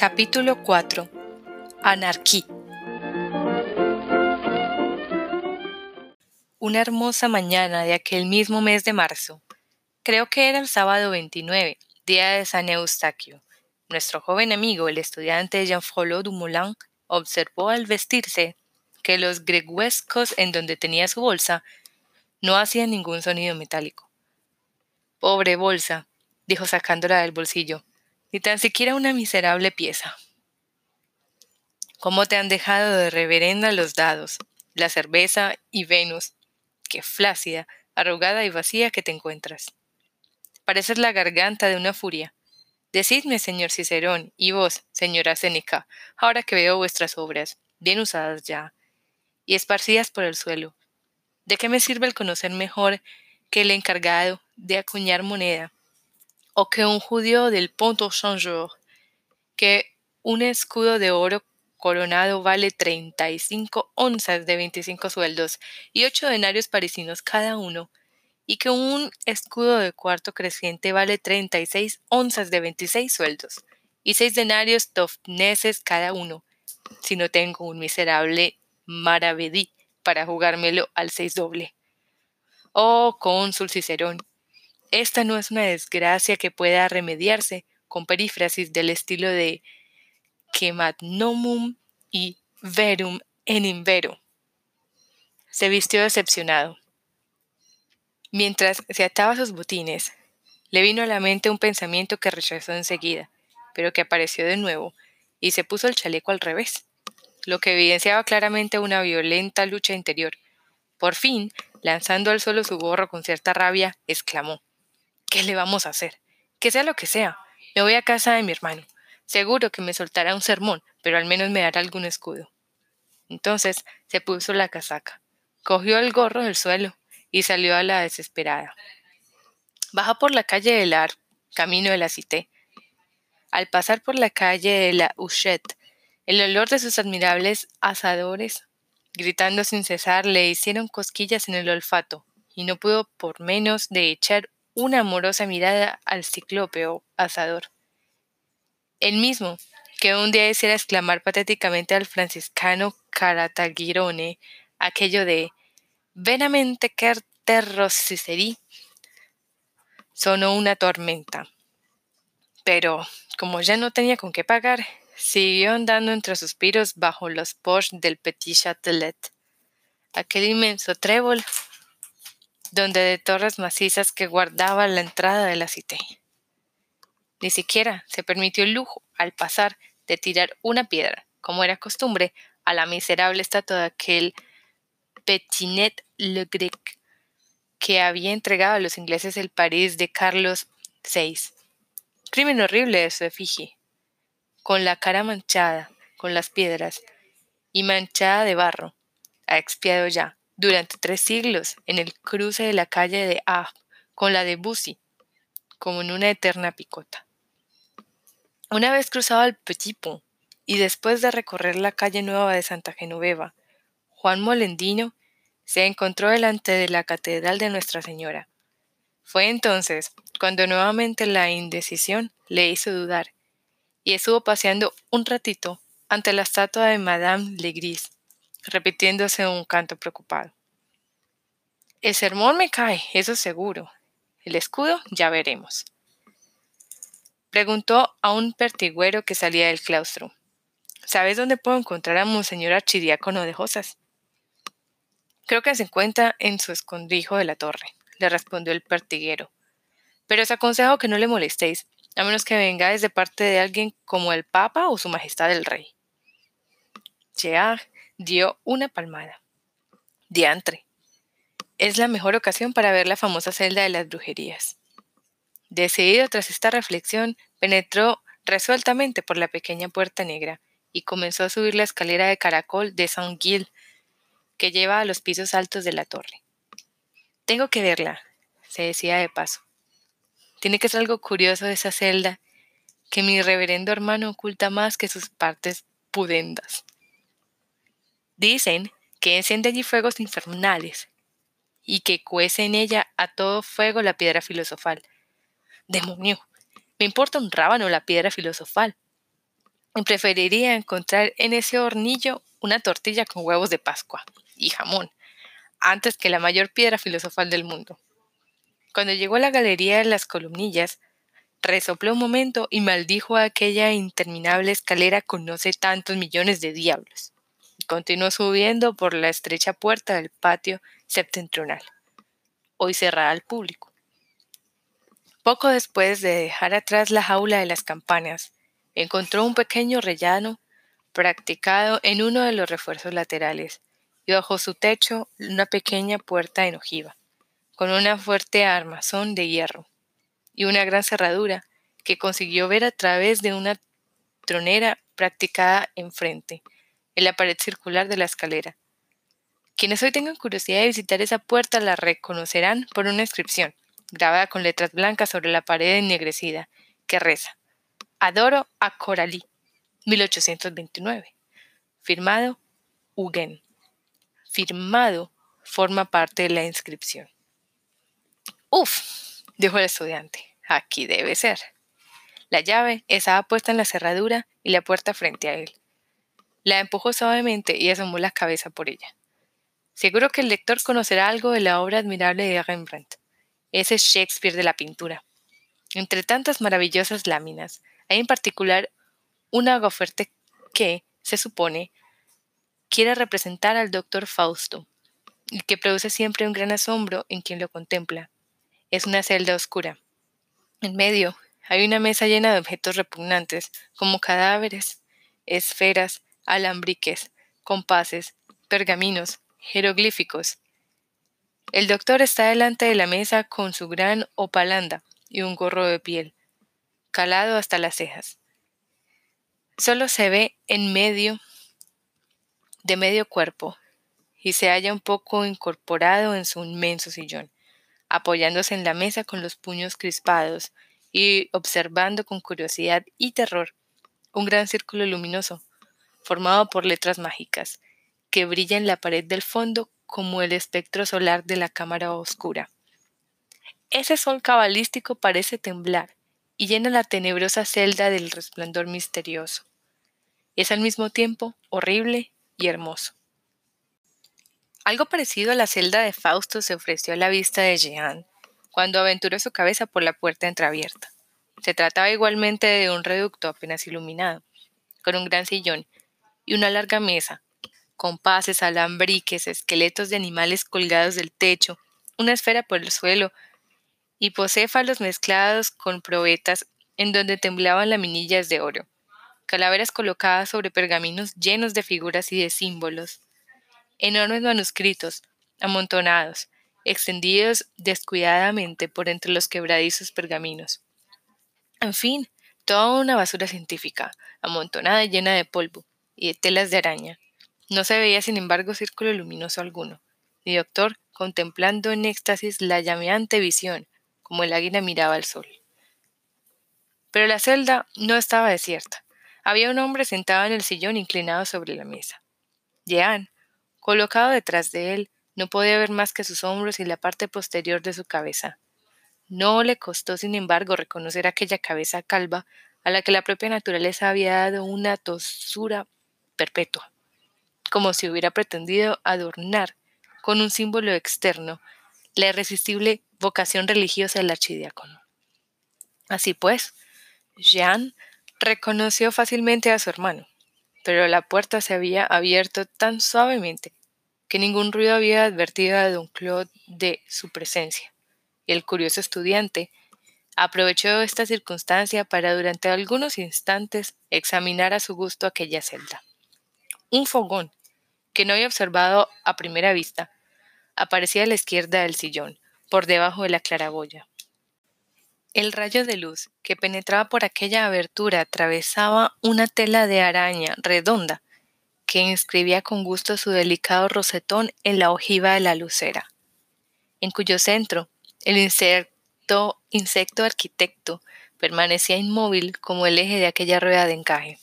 Capítulo 4 Anarquí. Una hermosa mañana de aquel mismo mes de marzo, creo que era el sábado 29, día de San Eustaquio, nuestro joven amigo, el estudiante Jean-Frollo Dumoulin, observó al vestirse que los greguescos en donde tenía su bolsa no hacían ningún sonido metálico. Pobre bolsa, dijo sacándola del bolsillo, ni tan siquiera una miserable pieza. ¿Cómo te han dejado de reverenda los dados, la cerveza y Venus? Qué flácida, arrugada y vacía que te encuentras. Pareces la garganta de una furia. Decidme, señor Cicerón, y vos, señora Séneca, ahora que veo vuestras obras, bien usadas ya, y esparcidas por el suelo, ¿de qué me sirve el conocer mejor que el encargado de acuñar moneda o que un judío del Pont au Changeur, que un escudo de oro coronado vale 35 onzas de 25 sueldos y ocho denarios parisinos cada uno, y que un escudo de cuarto creciente vale 36 onzas de 26 sueldos y seis denarios tofneses cada uno, si no tengo un miserable maravedí para jugármelo al seis doble. Oh, cónsul Cicerón, esta no es una desgracia que pueda remediarse con perífrasis del estilo de que magnomum y verum en invero. Se vistió decepcionado. Mientras se ataba sus botines, le vino a la mente un pensamiento que rechazó enseguida, pero que apareció de nuevo, y se puso el chaleco al revés, lo que evidenciaba claramente una violenta lucha interior. Por fin, lanzando al suelo su gorro con cierta rabia, exclamó ¿Qué le vamos a hacer? Que sea lo que sea. Me voy a casa de mi hermano. Seguro que me soltará un sermón, pero al menos me dará algún escudo. Entonces se puso la casaca, cogió el gorro del suelo y salió a la desesperada. Baja por la calle del Ar, camino de la Cité. Al pasar por la calle de la Huchette, el olor de sus admirables asadores, gritando sin cesar, le hicieron cosquillas en el olfato, y no pudo por menos de echar una amorosa mirada al ciclópeo asador. El mismo, que un día hiciera exclamar patéticamente al franciscano Carataguirone aquello de Venamente quer terro sonó una tormenta. Pero, como ya no tenía con qué pagar, siguió andando entre suspiros bajo los Porsche del Petit Châtelet. Aquel inmenso trébol donde de torres macizas que guardaba la entrada de la cité. Ni siquiera se permitió el lujo, al pasar, de tirar una piedra, como era costumbre, a la miserable estatua de aquel Petinet le Grec que había entregado a los ingleses el París de Carlos VI. Crimen horrible de su efigie, con la cara manchada, con las piedras, y manchada de barro, ha expiado ya, durante tres siglos en el cruce de la calle de A con la de Bussy, como en una eterna picota. Una vez cruzado el Petit Pont y después de recorrer la calle nueva de Santa Genoveva, Juan Molendino se encontró delante de la Catedral de Nuestra Señora. Fue entonces cuando nuevamente la indecisión le hizo dudar, y estuvo paseando un ratito ante la estatua de Madame Legris, repitiéndose un canto preocupado. El sermón me cae, eso seguro. El escudo ya veremos. Preguntó a un pertigüero que salía del claustro. ¿Sabes dónde puedo encontrar a Monseñor Archidiácono de Josas? Creo que se encuentra en su escondrijo de la torre, le respondió el pertiguero. Pero os aconsejo que no le molestéis, a menos que vengáis de parte de alguien como el Papa o su Majestad el Rey. Cheag dio una palmada. Diantre. Es la mejor ocasión para ver la famosa celda de las brujerías. Decidido tras esta reflexión, penetró resueltamente por la pequeña puerta negra y comenzó a subir la escalera de caracol de Saint-Gilles que lleva a los pisos altos de la torre. Tengo que verla, se decía de paso. Tiene que ser algo curioso de esa celda que mi reverendo hermano oculta más que sus partes pudendas. Dicen que enciende allí fuegos infernales y que cuece en ella a todo fuego la piedra filosofal. Demonio, me importa un rábano la piedra filosofal. y preferiría encontrar en ese hornillo una tortilla con huevos de Pascua y jamón, antes que la mayor piedra filosofal del mundo. Cuando llegó a la galería de las columnillas, resopló un momento y maldijo a aquella interminable escalera con no sé tantos millones de diablos. Continuó subiendo por la estrecha puerta del patio septentrional, hoy cerrada al público. Poco después de dejar atrás la jaula de las campanas, encontró un pequeño rellano practicado en uno de los refuerzos laterales y bajo su techo una pequeña puerta en ojiva, con una fuerte armazón de hierro y una gran cerradura que consiguió ver a través de una tronera practicada enfrente, en la pared circular de la escalera. Quienes hoy tengan curiosidad de visitar esa puerta la reconocerán por una inscripción, grabada con letras blancas sobre la pared ennegrecida, que reza Adoro a Coralí, 1829. Firmado Hugen. Firmado forma parte de la inscripción. Uf, dijo el estudiante. Aquí debe ser. La llave estaba puesta en la cerradura y la puerta frente a él. La empujó suavemente y asomó la cabeza por ella. Seguro que el lector conocerá algo de la obra admirable de Rembrandt, ese Shakespeare de la pintura. Entre tantas maravillosas láminas, hay en particular una aguafuerte que, se supone, quiere representar al doctor Fausto, y que produce siempre un gran asombro en quien lo contempla. Es una celda oscura, en medio hay una mesa llena de objetos repugnantes, como cadáveres, esferas, alambriques, compases, pergaminos, jeroglíficos. El doctor está delante de la mesa con su gran opalanda y un gorro de piel, calado hasta las cejas. Solo se ve en medio de medio cuerpo y se halla un poco incorporado en su inmenso sillón apoyándose en la mesa con los puños crispados y observando con curiosidad y terror un gran círculo luminoso, formado por letras mágicas, que brilla en la pared del fondo como el espectro solar de la cámara oscura. Ese sol cabalístico parece temblar y llena la tenebrosa celda del resplandor misterioso. Es al mismo tiempo horrible y hermoso. Algo parecido a la celda de Fausto se ofreció a la vista de Jean cuando aventuró su cabeza por la puerta entreabierta. Se trataba igualmente de un reducto apenas iluminado, con un gran sillón y una larga mesa, con pases, alambriques, esqueletos de animales colgados del techo, una esfera por el suelo y pocéfalos mezclados con probetas en donde temblaban laminillas de oro, calaveras colocadas sobre pergaminos llenos de figuras y de símbolos, enormes manuscritos, amontonados, extendidos descuidadamente por entre los quebradizos pergaminos. En fin, toda una basura científica, amontonada y llena de polvo y de telas de araña. No se veía, sin embargo, círculo luminoso alguno. Mi doctor, contemplando en éxtasis la llameante visión, como el águila miraba al sol. Pero la celda no estaba desierta. Había un hombre sentado en el sillón inclinado sobre la mesa. Jean, Colocado detrás de él, no podía ver más que sus hombros y la parte posterior de su cabeza. No le costó, sin embargo, reconocer aquella cabeza calva a la que la propia naturaleza había dado una tosura perpetua, como si hubiera pretendido adornar con un símbolo externo la irresistible vocación religiosa del archidiácono. Así pues, Jean reconoció fácilmente a su hermano, pero la puerta se había abierto tan suavemente que ningún ruido había advertido a don Claude de su presencia. Y el curioso estudiante aprovechó esta circunstancia para durante algunos instantes examinar a su gusto aquella celda. Un fogón, que no había observado a primera vista, aparecía a la izquierda del sillón, por debajo de la claraboya. El rayo de luz que penetraba por aquella abertura atravesaba una tela de araña redonda que inscribía con gusto su delicado rosetón en la ojiva de la lucera, en cuyo centro el insecto, insecto arquitecto permanecía inmóvil como el eje de aquella rueda de encaje.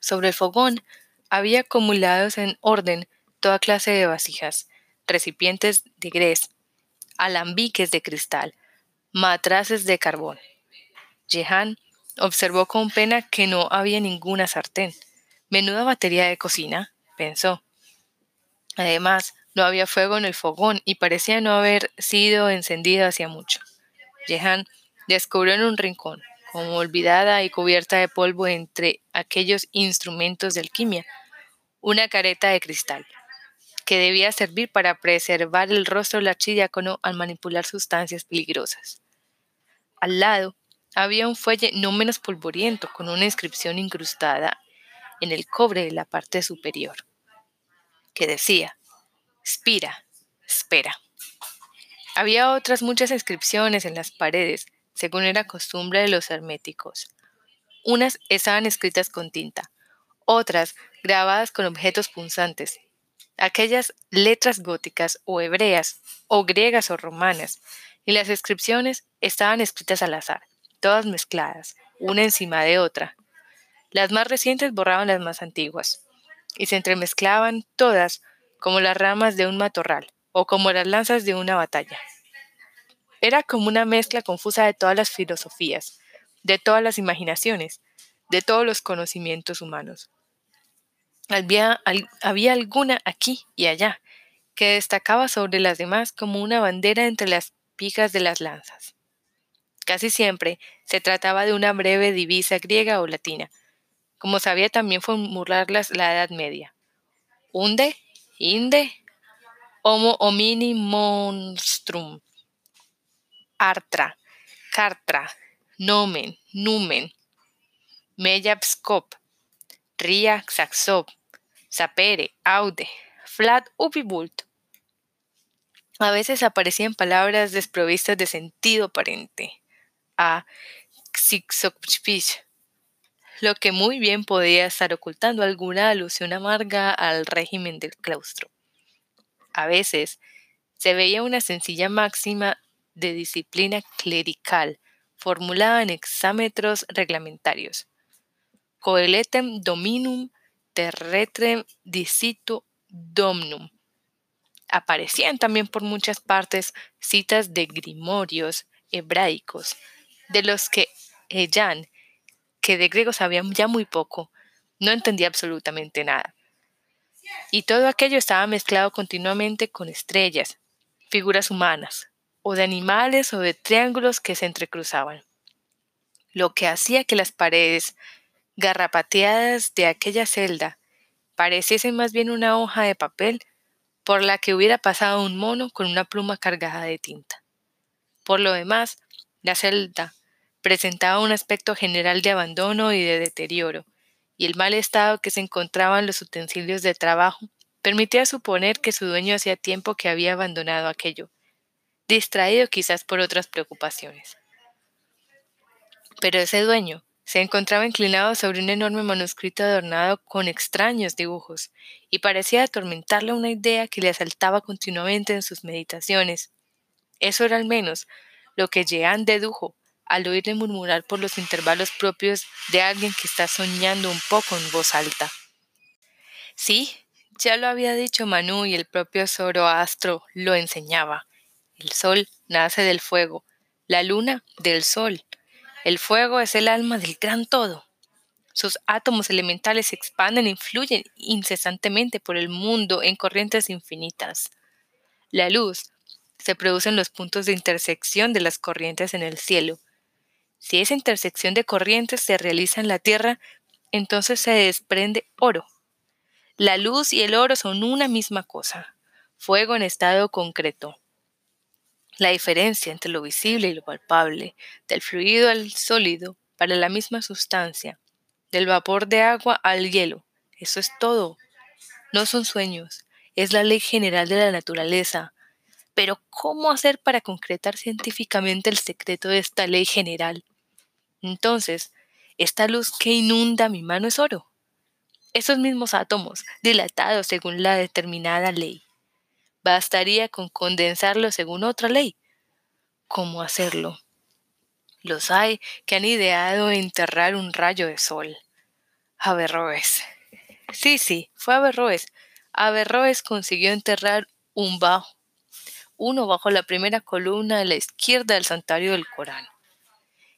Sobre el fogón había acumulados en orden toda clase de vasijas, recipientes de grés, alambiques de cristal, matraces de carbón. Jehan Observó con pena que no había ninguna sartén. Menuda batería de cocina, pensó. Además, no había fuego en el fogón y parecía no haber sido encendido hacía mucho. Jehan descubrió en un rincón, como olvidada y cubierta de polvo entre aquellos instrumentos de alquimia, una careta de cristal, que debía servir para preservar el rostro del archidiácono al manipular sustancias peligrosas. Al lado había un fuelle no menos polvoriento con una inscripción incrustada en el cobre de la parte superior, que decía, Spira, espera. Había otras muchas inscripciones en las paredes, según era costumbre de los herméticos. Unas estaban escritas con tinta, otras grabadas con objetos punzantes. Aquellas letras góticas o hebreas, o griegas o romanas, y las inscripciones estaban escritas al azar, todas mezcladas, una encima de otra. Las más recientes borraban las más antiguas, y se entremezclaban todas como las ramas de un matorral, o como las lanzas de una batalla. Era como una mezcla confusa de todas las filosofías, de todas las imaginaciones, de todos los conocimientos humanos. Había, había alguna aquí y allá, que destacaba sobre las demás como una bandera entre las pigas de las lanzas. Casi siempre se trataba de una breve divisa griega o latina, como sabía también formularlas la Edad Media. Unde, inde, homo homini monstrum, artra, cartra, nomen, numen, mejapskop, ria saxop, sapere, aude, flat upibult. A veces aparecían palabras desprovistas de sentido aparente. A lo que muy bien podía estar ocultando alguna alusión amarga al régimen del claustro. A veces se veía una sencilla máxima de disciplina clerical, formulada en exámetros reglamentarios. Coeletem dominum terretrem dicitu domnum. Aparecían también por muchas partes citas de grimorios hebraicos, de los que Jan, que de griego sabía ya muy poco, no entendía absolutamente nada. Y todo aquello estaba mezclado continuamente con estrellas, figuras humanas, o de animales o de triángulos que se entrecruzaban, lo que hacía que las paredes garrapateadas de aquella celda pareciesen más bien una hoja de papel por la que hubiera pasado un mono con una pluma cargada de tinta. Por lo demás, la celda presentaba un aspecto general de abandono y de deterioro, y el mal estado que se encontraban los utensilios de trabajo permitía suponer que su dueño hacía tiempo que había abandonado aquello, distraído quizás por otras preocupaciones. Pero ese dueño se encontraba inclinado sobre un enorme manuscrito adornado con extraños dibujos, y parecía atormentarle una idea que le asaltaba continuamente en sus meditaciones. Eso era al menos lo que Jean dedujo al oírle murmurar por los intervalos propios de alguien que está soñando un poco en voz alta. Sí, ya lo había dicho Manu y el propio Zoroastro lo enseñaba. El sol nace del fuego, la luna del sol. El fuego es el alma del gran todo. Sus átomos elementales se expanden e influyen incesantemente por el mundo en corrientes infinitas. La luz se produce en los puntos de intersección de las corrientes en el cielo. Si esa intersección de corrientes se realiza en la Tierra, entonces se desprende oro. La luz y el oro son una misma cosa, fuego en estado concreto. La diferencia entre lo visible y lo palpable, del fluido al sólido para la misma sustancia, del vapor de agua al hielo, eso es todo. No son sueños, es la ley general de la naturaleza. Pero ¿cómo hacer para concretar científicamente el secreto de esta ley general? Entonces, esta luz que inunda mi mano es oro. Esos mismos átomos, dilatados según la determinada ley. Bastaría con condensarlo según otra ley. ¿Cómo hacerlo? Los hay que han ideado enterrar un rayo de sol. Averroes. Sí, sí, fue Averroes. Averroes consiguió enterrar un bajo, uno bajo la primera columna de la izquierda del santuario del Corán.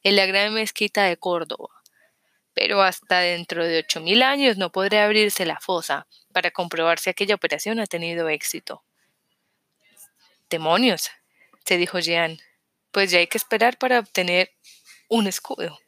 en la gran mezquita de Córdoba. Pero hasta dentro de ocho mil años no podrá abrirse la fosa para comprobar si aquella operación ha tenido éxito. Demonios, se dijo Jean, pues ya hay que esperar para obtener un escudo.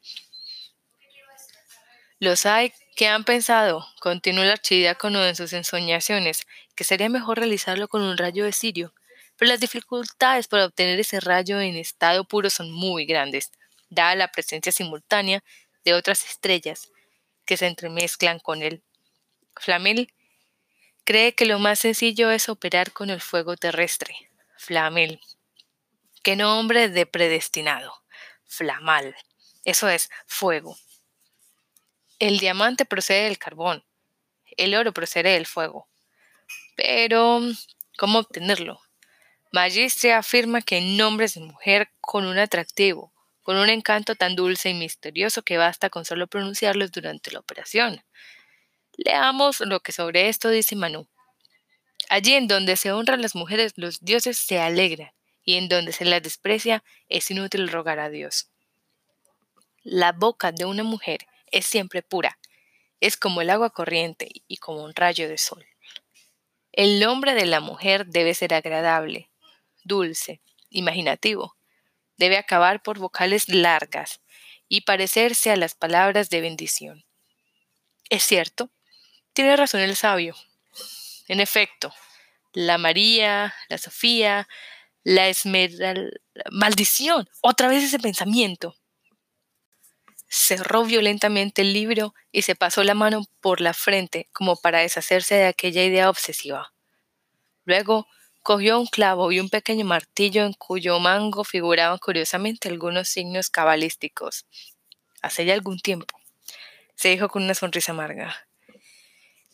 Los hay que han pensado, continuó el archidiácono en sus ensoñaciones, que sería mejor realizarlo con un rayo de cirio, pero las dificultades para obtener ese rayo en estado puro son muy grandes, dada la presencia simultánea de otras estrellas que se entremezclan con él. Flamel cree que lo más sencillo es operar con el fuego terrestre. Flamel. Qué nombre de predestinado. Flamal. Eso es fuego. El diamante procede del carbón, el oro procede del fuego. Pero, ¿cómo obtenerlo? Magistre afirma que en nombres de mujer con un atractivo, con un encanto tan dulce y misterioso que basta con solo pronunciarlos durante la operación. Leamos lo que sobre esto dice Manu. Allí en donde se honran las mujeres, los dioses se alegran, y en donde se las desprecia, es inútil rogar a Dios. La boca de una mujer es siempre pura, es como el agua corriente y como un rayo de sol. El nombre de la mujer debe ser agradable, dulce, imaginativo. Debe acabar por vocales largas y parecerse a las palabras de bendición. Es cierto, tiene razón el sabio. En efecto, la María, la Sofía, la Esmeralda... Maldición, otra vez ese pensamiento cerró violentamente el libro y se pasó la mano por la frente como para deshacerse de aquella idea obsesiva. Luego cogió un clavo y un pequeño martillo en cuyo mango figuraban curiosamente algunos signos cabalísticos. Hace ya algún tiempo, se dijo con una sonrisa amarga,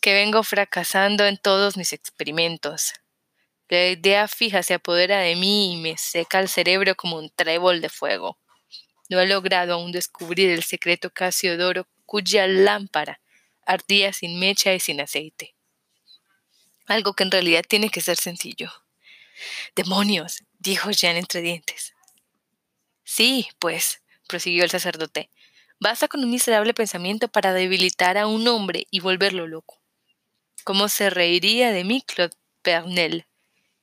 que vengo fracasando en todos mis experimentos. La idea fija se apodera de mí y me seca el cerebro como un trébol de fuego. No ha logrado aún descubrir el secreto Casiodoro cuya lámpara ardía sin mecha y sin aceite. Algo que en realidad tiene que ser sencillo. Demonios, dijo Jean entre dientes. Sí, pues, prosiguió el sacerdote, basta con un miserable pensamiento para debilitar a un hombre y volverlo loco. ¿Cómo se reiría de mí Claude Pernel?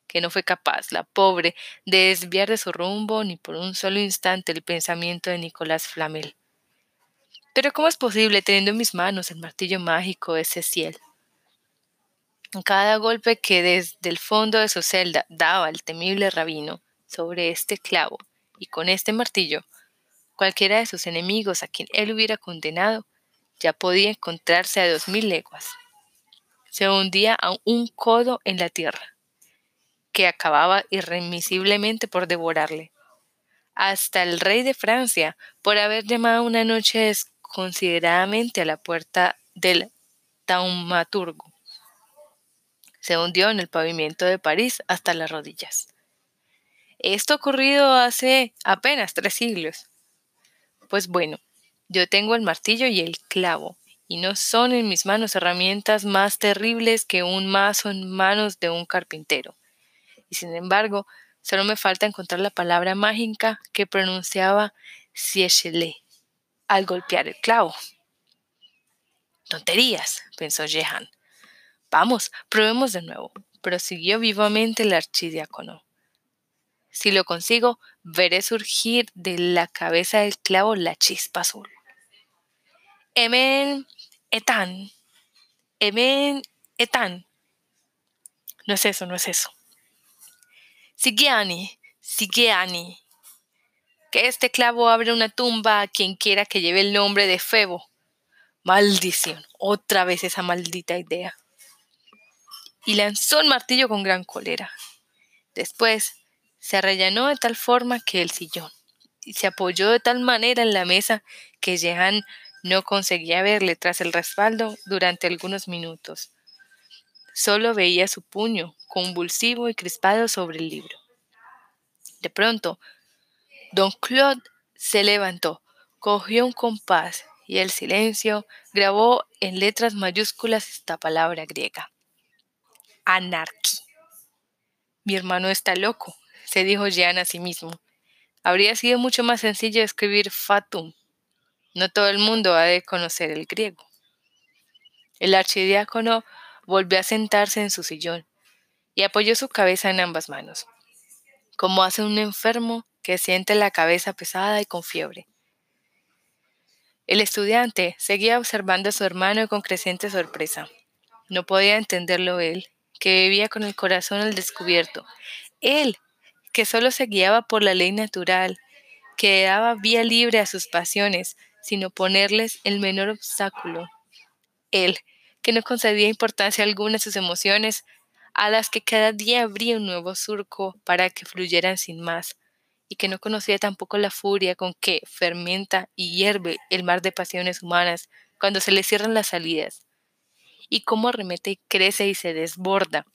que no fue capaz, la pobre, de desviar de su rumbo ni por un solo instante el pensamiento de Nicolás Flamel. Pero ¿cómo es posible teniendo en mis manos el martillo mágico de Ceciel? Cada golpe que desde el fondo de su celda daba el temible rabino sobre este clavo y con este martillo, cualquiera de sus enemigos a quien él hubiera condenado ya podía encontrarse a dos mil leguas. Se hundía a un codo en la tierra que acababa irremisiblemente por devorarle. Hasta el rey de Francia, por haber llamado una noche desconsideradamente a la puerta del taumaturgo, se hundió en el pavimento de París hasta las rodillas. Esto ocurrido hace apenas tres siglos. Pues bueno, yo tengo el martillo y el clavo, y no son en mis manos herramientas más terribles que un mazo en manos de un carpintero y sin embargo, solo me falta encontrar la palabra mágica que pronunciaba Siechele al golpear el clavo. Tonterías, pensó Jehan. Vamos, probemos de nuevo, prosiguió vivamente el archidiácono. Si lo consigo, veré surgir de la cabeza del clavo la chispa azul. Emen etan. Emen etan. No es eso, no es eso. Sigiani, Sigiani. Que este clavo abre una tumba a quien quiera que lleve el nombre de Febo. Maldición, otra vez esa maldita idea. Y lanzó el martillo con gran cólera. Después se arrellanó de tal forma que el sillón, y se apoyó de tal manera en la mesa que Jehan no conseguía verle tras el respaldo durante algunos minutos. Solo veía su puño, convulsivo y crispado sobre el libro. De pronto, don Claude se levantó, cogió un compás y el silencio grabó en letras mayúsculas esta palabra griega. Anarquía. Mi hermano está loco, se dijo Jean a sí mismo. Habría sido mucho más sencillo escribir fatum. No todo el mundo ha de conocer el griego. El archidiácono volvió a sentarse en su sillón y apoyó su cabeza en ambas manos, como hace un enfermo que siente la cabeza pesada y con fiebre. El estudiante seguía observando a su hermano con creciente sorpresa. No podía entenderlo él, que vivía con el corazón al descubierto. Él, que solo se guiaba por la ley natural, que daba vía libre a sus pasiones, sin oponerles el menor obstáculo. Él, que no concedía importancia alguna a sus emociones, a las que cada día abría un nuevo surco para que fluyeran sin más, y que no conocía tampoco la furia con que fermenta y hierve el mar de pasiones humanas cuando se le cierran las salidas, y cómo arremete y crece y se desborda,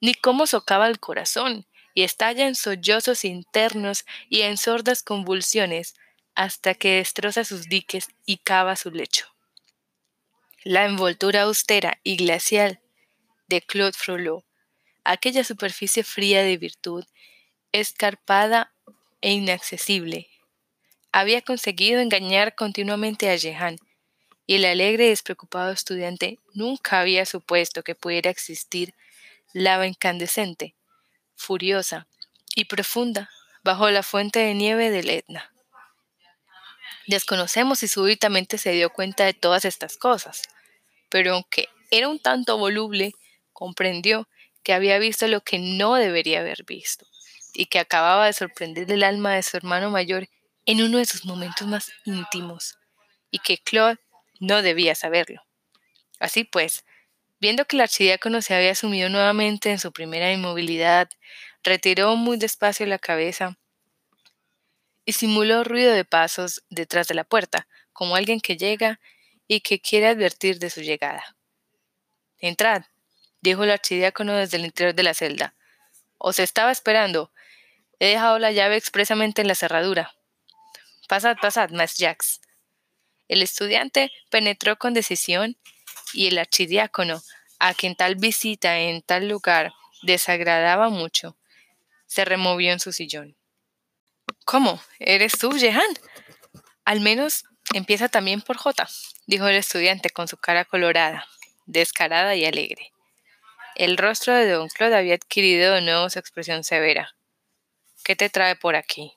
ni cómo socava el corazón y estalla en sollozos internos y en sordas convulsiones hasta que destroza sus diques y cava su lecho. La envoltura austera y glacial de Claude Frollo, aquella superficie fría de virtud, escarpada e inaccesible, había conseguido engañar continuamente a Jehan, y el alegre y despreocupado estudiante nunca había supuesto que pudiera existir lava incandescente, furiosa y profunda bajo la fuente de nieve del Etna. Desconocemos si súbitamente se dio cuenta de todas estas cosas, pero aunque era un tanto voluble, comprendió que había visto lo que no debería haber visto y que acababa de sorprender el alma de su hermano mayor en uno de sus momentos más íntimos, y que Claude no debía saberlo. Así pues, viendo que el archidiácono se había sumido nuevamente en su primera inmovilidad, retiró muy despacio la cabeza y simuló ruido de pasos detrás de la puerta, como alguien que llega y que quiere advertir de su llegada. Entrad, dijo el archidiácono desde el interior de la celda. Os estaba esperando. He dejado la llave expresamente en la cerradura. Pasad, pasad, Mas Jax. El estudiante penetró con decisión y el archidiácono, a quien tal visita en tal lugar desagradaba mucho, se removió en su sillón. ¿Cómo? ¿Eres tú, Jehan? Al menos empieza también por J, dijo el estudiante con su cara colorada, descarada y alegre. El rostro de don Claude había adquirido de nuevo su expresión severa. ¿Qué te trae por aquí?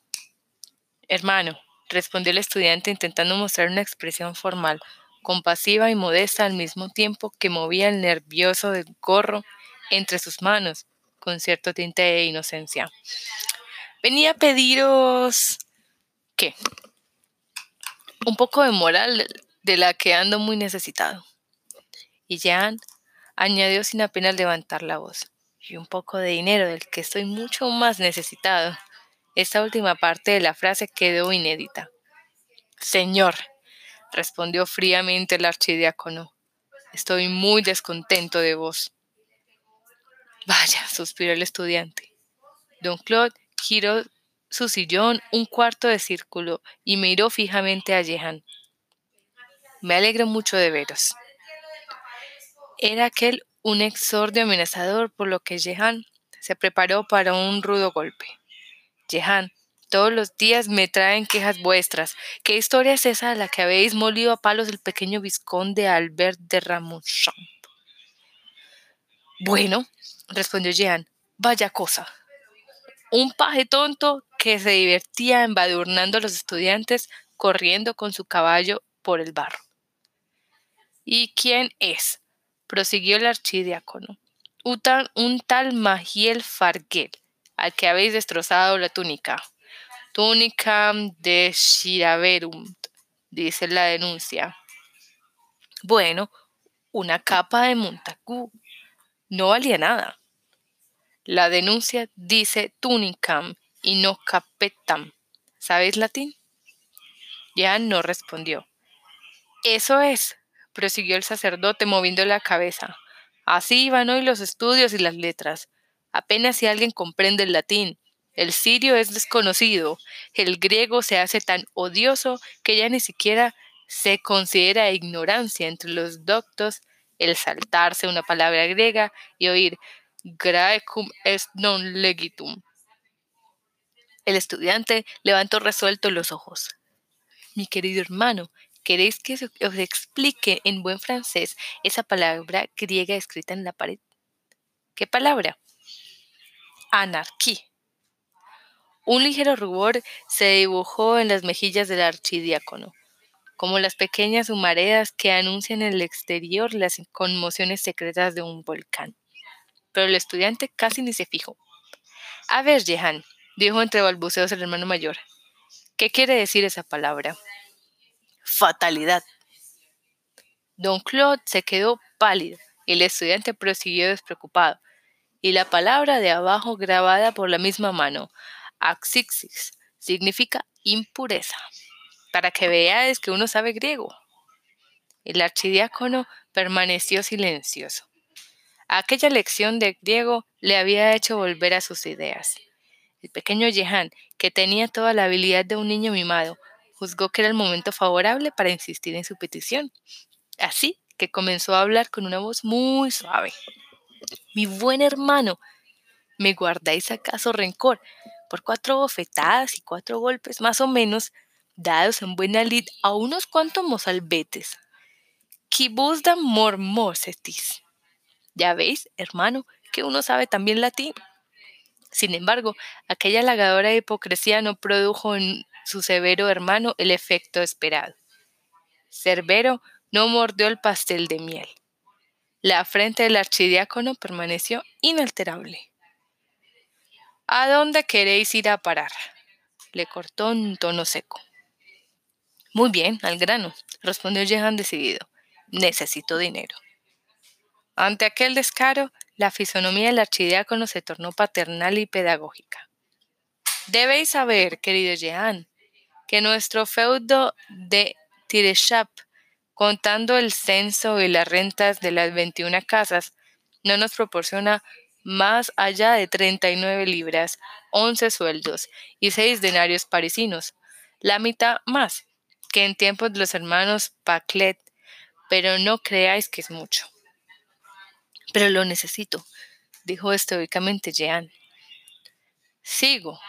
Hermano, respondió el estudiante intentando mostrar una expresión formal, compasiva y modesta al mismo tiempo que movía el nervioso del gorro entre sus manos, con cierto tinte de inocencia. Venía a pediros... ¿Qué? Un poco de moral de la que ando muy necesitado. Y Jean añadió sin apenas levantar la voz, y un poco de dinero del que estoy mucho más necesitado. Esta última parte de la frase quedó inédita. Señor, respondió fríamente el archidiácono, estoy muy descontento de vos. Vaya, suspiró el estudiante. Don Claude giró su sillón un cuarto de círculo y miró fijamente a Jehan. Me alegro mucho de veros. Era aquel un exordio amenazador por lo que Jehan se preparó para un rudo golpe. Jehan, todos los días me traen quejas vuestras. ¿Qué historia es esa de la que habéis molido a palos el pequeño vizconde Albert de Ramonchamp? Bueno, respondió Jehan, vaya cosa. Un paje tonto que se divertía embadurnando a los estudiantes corriendo con su caballo por el barro. ¿Y quién es? prosiguió el archidiácono. Un tal Magiel Farguel, al que habéis destrozado la túnica. Túnica de Shiraverum, dice la denuncia. Bueno, una capa de Montagu. No valía nada. La denuncia dice tunicam y no capetam. ¿Sabéis latín? Ya no respondió. Eso es, prosiguió el sacerdote moviendo la cabeza. Así iban hoy los estudios y las letras. Apenas si alguien comprende el latín. El sirio es desconocido. El griego se hace tan odioso que ya ni siquiera se considera ignorancia entre los doctos el saltarse una palabra griega y oír Graecum est non legitum. El estudiante levantó resuelto los ojos. Mi querido hermano, ¿queréis que os explique en buen francés esa palabra griega escrita en la pared? ¿Qué palabra? Anarquía. Un ligero rubor se dibujó en las mejillas del archidiácono, como las pequeñas humaredas que anuncian en el exterior las conmociones secretas de un volcán. Pero el estudiante casi ni se fijó. A ver, Jehan, dijo entre balbuceos el hermano mayor, ¿qué quiere decir esa palabra? Fatalidad. Don Claude se quedó pálido y el estudiante prosiguió despreocupado. Y la palabra de abajo grabada por la misma mano, Axixis significa impureza, para que veáis que uno sabe griego. El archidiácono permaneció silencioso. Aquella lección de griego le había hecho volver a sus ideas. El pequeño Jehan, que tenía toda la habilidad de un niño mimado, juzgó que era el momento favorable para insistir en su petición. Así que comenzó a hablar con una voz muy suave. Mi buen hermano, ¿me guardáis acaso rencor? por cuatro bofetadas y cuatro golpes más o menos, dados en buena lid a unos cuantos mozalbetes. Quibus da mormosetis. Ya veis, hermano, que uno sabe también latín. Sin embargo, aquella halagadora hipocresía no produjo en su severo hermano el efecto esperado. Cerbero no mordió el pastel de miel. La frente del archidiácono permaneció inalterable. ¿A dónde queréis ir a parar? le cortó en un tono seco. Muy bien, al grano, respondió Jehan decidido. Necesito dinero. Ante aquel descaro, la fisonomía del archidiácono se tornó paternal y pedagógica. Debéis saber, querido Jehan, que nuestro feudo de Tireshap, contando el censo y las rentas de las 21 casas, no nos proporciona más allá de 39 libras, 11 sueldos y 6 denarios parisinos, la mitad más que en tiempos de los hermanos Paclet, pero no creáis que es mucho. Pero lo necesito, dijo estoicamente Jean. Sigo.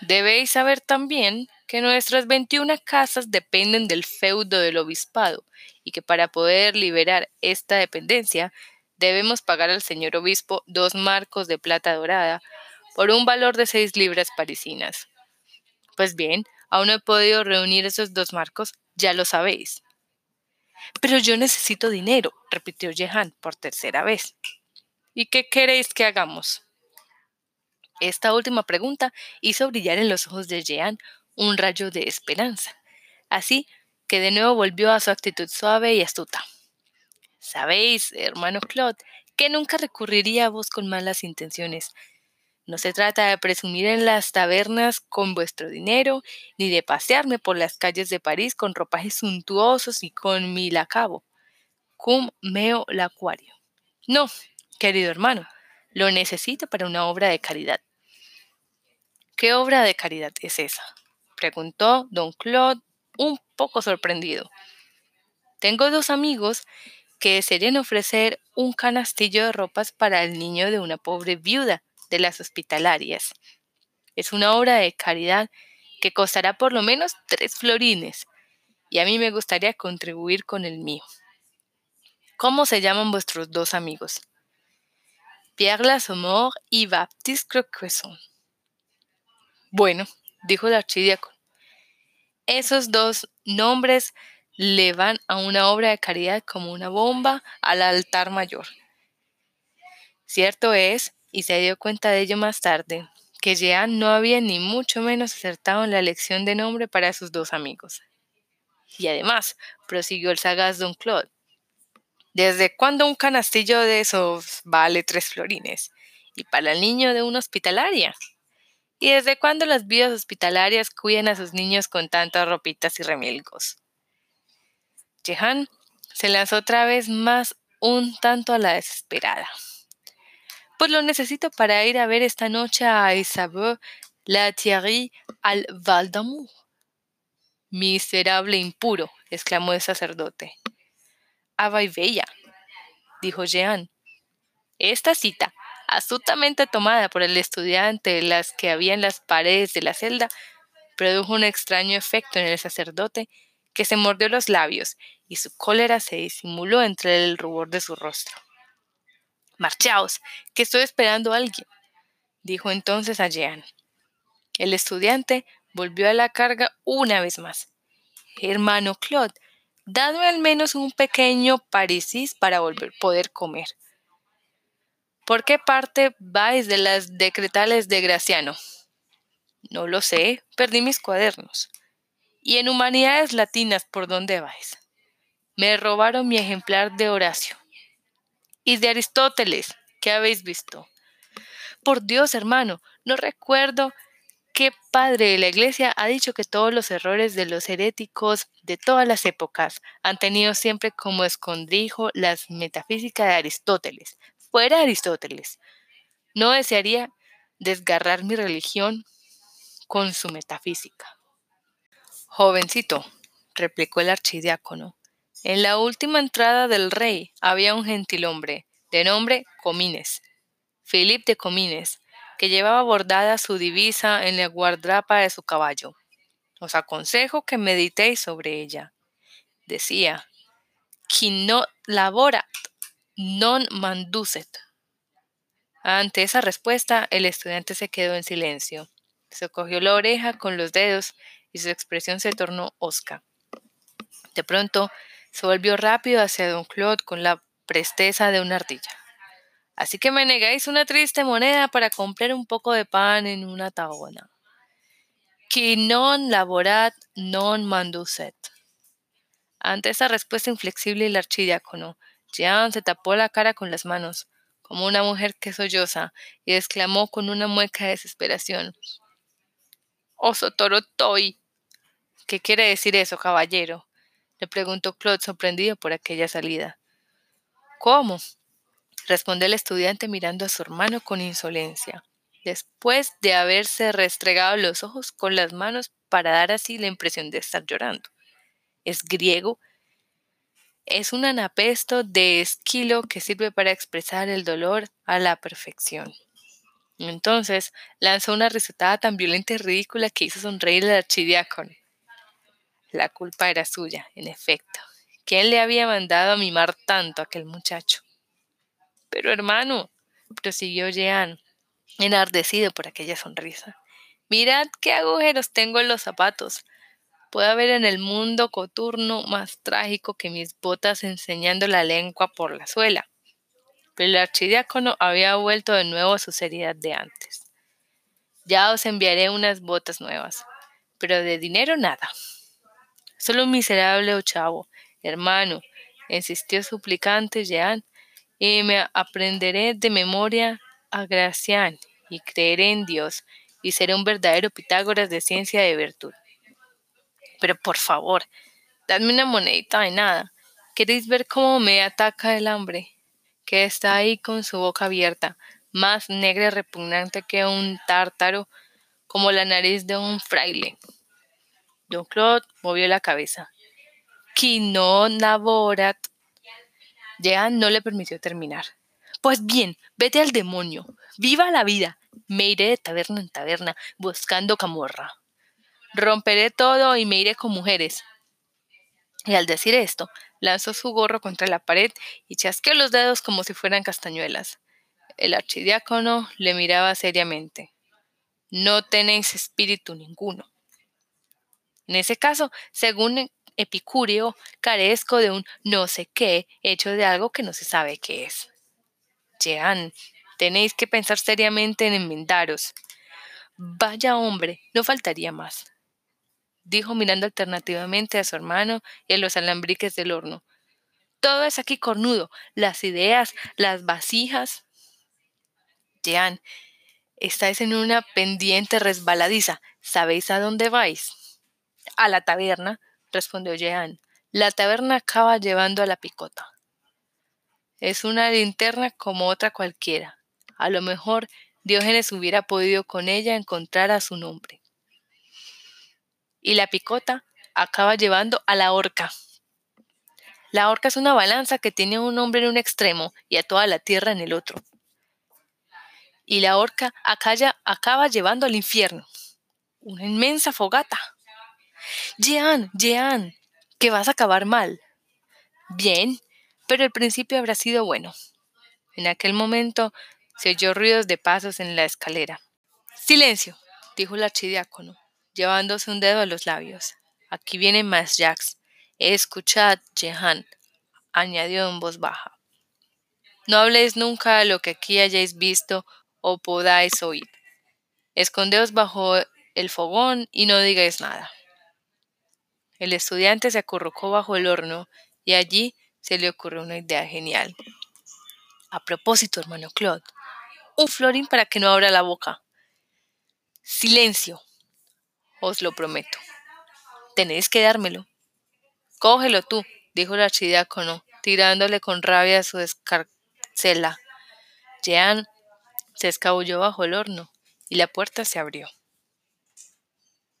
Debéis saber también que nuestras 21 casas dependen del feudo del obispado y que para poder liberar esta dependencia debemos pagar al señor obispo dos marcos de plata dorada por un valor de seis libras parisinas. Pues bien, aún no he podido reunir esos dos marcos, ya lo sabéis. Pero yo necesito dinero, repitió Jehan por tercera vez. ¿Y qué queréis que hagamos? Esta última pregunta hizo brillar en los ojos de Jehan un rayo de esperanza, así que de nuevo volvió a su actitud suave y astuta. Sabéis, hermano Claude, que nunca recurriría a vos con malas intenciones. No se trata de presumir en las tabernas con vuestro dinero, ni de pasearme por las calles de París con ropajes suntuosos y con mi lacabo. Cum meo lacuario. No, querido hermano, lo necesito para una obra de caridad. ¿Qué obra de caridad es esa? preguntó don Claude un poco sorprendido. Tengo dos amigos que desearían ofrecer un canastillo de ropas para el niño de una pobre viuda de las hospitalarias. Es una obra de caridad que costará por lo menos tres florines, y a mí me gustaría contribuir con el mío. ¿Cómo se llaman vuestros dos amigos? Pierre Lassomore y Baptiste Croquesson. Bueno, dijo el archidiácono, esos dos nombres le van a una obra de caridad como una bomba al altar mayor. Cierto es, y se dio cuenta de ello más tarde, que Jean no había ni mucho menos acertado en la elección de nombre para sus dos amigos. Y además, prosiguió el sagaz don Claude, ¿desde cuándo un canastillo de esos vale tres florines? Y para el niño de una hospitalaria. ¿Y desde cuándo las vidas hospitalarias cuidan a sus niños con tantas ropitas y remilgos? Jehan se lanzó otra vez más un tanto a la desesperada. Pues lo necesito para ir a ver esta noche a Isabelle la Thierry al Val d'Amour. Miserable impuro, exclamó el sacerdote. Ava y bella, dijo Jean. Esta cita, astutamente tomada por el estudiante las que había en las paredes de la celda, produjo un extraño efecto en el sacerdote, que se mordió los labios y su cólera se disimuló entre el rubor de su rostro. Marchaos, que estoy esperando a alguien, dijo entonces a Jean. El estudiante volvió a la carga una vez más. Hermano Claude, dadme al menos un pequeño parisís para volver poder comer. ¿Por qué parte vais de las decretales de Graciano? No lo sé, perdí mis cuadernos. ¿Y en humanidades latinas por dónde vais? Me robaron mi ejemplar de Horacio. ¿Y de Aristóteles? ¿Qué habéis visto? Por Dios, hermano, no recuerdo qué padre de la Iglesia ha dicho que todos los errores de los heréticos de todas las épocas han tenido siempre como escondrijo las metafísicas de Aristóteles. Fuera Aristóteles. No desearía desgarrar mi religión con su metafísica. Jovencito, replicó el archidiácono, en la última entrada del rey había un gentilhombre, de nombre Comines, Philip de Comines, que llevaba bordada su divisa en la guardrapa de su caballo. Os aconsejo que meditéis sobre ella. Decía, qui no laborat, non manducet. Ante esa respuesta, el estudiante se quedó en silencio. Se cogió la oreja con los dedos y su expresión se tornó osca. De pronto, se volvió rápido hacia don Claude con la presteza de una ardilla. Así que me negáis una triste moneda para comprar un poco de pan en una tabona. Qui non laborat non manducet. Ante esa respuesta inflexible el archidiácono, Jean se tapó la cara con las manos, como una mujer que solloza, y exclamó con una mueca de desesperación. Oso toy. ¿Qué quiere decir eso, caballero? Le preguntó Claude sorprendido por aquella salida. ¿Cómo? respondió el estudiante mirando a su hermano con insolencia, después de haberse restregado los ojos con las manos para dar así la impresión de estar llorando. Es griego. Es un anapesto de esquilo que sirve para expresar el dolor a la perfección. Entonces lanzó una risotada tan violenta y ridícula que hizo sonreír al archidiácono. La culpa era suya, en efecto. ¿Quién le había mandado a mimar tanto a aquel muchacho? Pero hermano, prosiguió Jean, enardecido por aquella sonrisa, mirad qué agujeros tengo en los zapatos. Puede haber en el mundo coturno más trágico que mis botas enseñando la lengua por la suela. Pero el archidiácono había vuelto de nuevo a su seriedad de antes. Ya os enviaré unas botas nuevas, pero de dinero nada. Solo un miserable ochavo, hermano, insistió suplicante Jean, y me aprenderé de memoria a Gracián y creeré en Dios y seré un verdadero Pitágoras de ciencia de virtud. Pero por favor, dadme una monedita de nada. ¿Queréis ver cómo me ataca el hambre? Que está ahí con su boca abierta, más negra y repugnante que un tártaro, como la nariz de un fraile. Don Claude movió la cabeza. Qui non laborat Jean no le permitió terminar. Pues bien, vete al demonio. Viva la vida. Me iré de taberna en taberna buscando camorra. Romperé todo y me iré con mujeres. Y al decir esto, lanzó su gorro contra la pared y chasqueó los dedos como si fueran castañuelas. El archidiácono le miraba seriamente. No tenéis espíritu ninguno. En ese caso, según epicúreo, carezco de un no sé qué hecho de algo que no se sabe qué es. Jean, tenéis que pensar seriamente en enmendaros. Vaya hombre, no faltaría más, dijo mirando alternativamente a su hermano y a los alambriques del horno. Todo es aquí cornudo, las ideas, las vasijas. Jean, estáis en una pendiente resbaladiza. ¿Sabéis a dónde vais? A la taberna, respondió Jean. La taberna acaba llevando a la picota. Es una linterna como otra cualquiera. A lo mejor Diógenes hubiera podido con ella encontrar a su nombre. Y la picota acaba llevando a la horca. La horca es una balanza que tiene a un hombre en un extremo y a toda la tierra en el otro. y la horca acaba llevando al infierno. Una inmensa fogata. Jean, Jean, que vas a acabar mal. Bien, pero el principio habrá sido bueno. En aquel momento se oyó ruidos de pasos en la escalera. Silencio, dijo el archidiácono, llevándose un dedo a los labios. Aquí viene más Jax. Escuchad, Jehan, añadió en voz baja. No habléis nunca de lo que aquí hayáis visto o podáis oír. Escondeos bajo el fogón y no digáis nada. El estudiante se acurrucó bajo el horno y allí se le ocurrió una idea genial. A propósito, hermano Claude, un florín para que no abra la boca. Silencio, os lo prometo. Tenéis que dármelo. Cógelo tú, dijo el archidiácono, tirándole con rabia su escarcela. Jean se escabulló bajo el horno y la puerta se abrió.